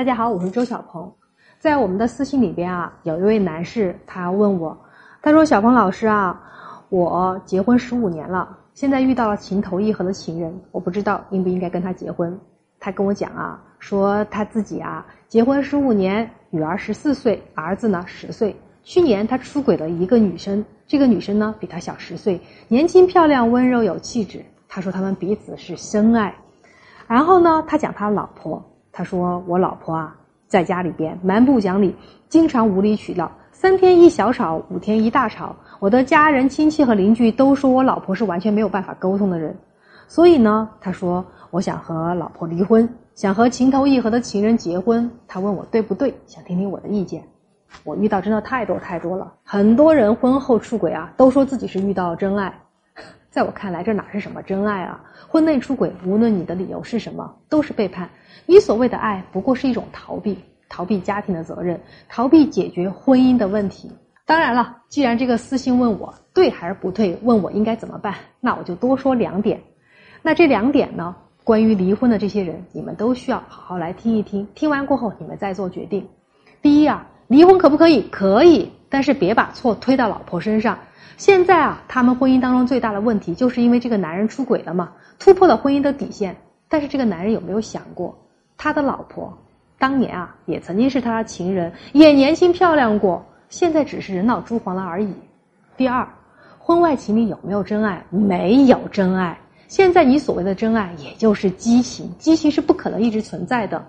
大家好，我是周小鹏。在我们的私信里边啊，有一位男士他问我，他说：“小鹏老师啊，我结婚十五年了，现在遇到了情投意合的情人，我不知道应不应该跟他结婚。”他跟我讲啊，说他自己啊，结婚十五年，女儿十四岁，儿子呢十岁。去年他出轨了一个女生，这个女生呢比他小十岁，年轻漂亮，温柔有气质。他说他们彼此是深爱。然后呢，他讲他老婆，他说我老婆啊，在家里边蛮不讲理，经常无理取闹，三天一小吵，五天一大吵。我的家人、亲戚和邻居都说我老婆是完全没有办法沟通的人。所以呢，他说我想和老婆离婚，想和情投意合的情人结婚。他问我对不对，想听听我的意见。我遇到真的太多太多了，很多人婚后出轨啊，都说自己是遇到真爱。在我看来，这哪是什么真爱啊？婚内出轨，无论你的理由是什么，都是背叛。你所谓的爱，不过是一种逃避，逃避家庭的责任，逃避解决婚姻的问题。当然了，既然这个私信问我对还是不对，问我应该怎么办，那我就多说两点。那这两点呢？关于离婚的这些人，你们都需要好好来听一听。听完过后，你们再做决定。第一啊，离婚可不可以？可以，但是别把错推到老婆身上。现在啊，他们婚姻当中最大的问题，就是因为这个男人出轨了嘛，突破了婚姻的底线。但是这个男人有没有想过，他的老婆当年啊，也曾经是他的情人，也年轻漂亮过，现在只是人老珠黄了而已。第二，婚外情里有没有真爱？没有真爱。现在你所谓的真爱，也就是激情，激情是不可能一直存在的。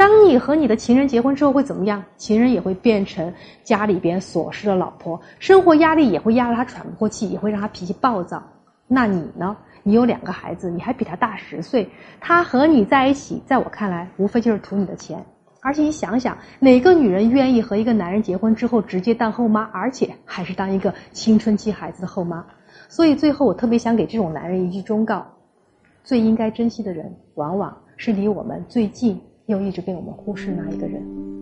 当你和你的情人结婚之后会怎么样？情人也会变成家里边琐事的老婆，生活压力也会压得他喘不过气，也会让他脾气暴躁。那你呢？你有两个孩子，你还比他大十岁，他和你在一起，在我看来，无非就是图你的钱。而且你想想，哪个女人愿意和一个男人结婚之后直接当后妈，而且还是当一个青春期孩子的后妈？所以最后，我特别想给这种男人一句忠告：最应该珍惜的人，往往是离我们最近又一直被我们忽视那一个人。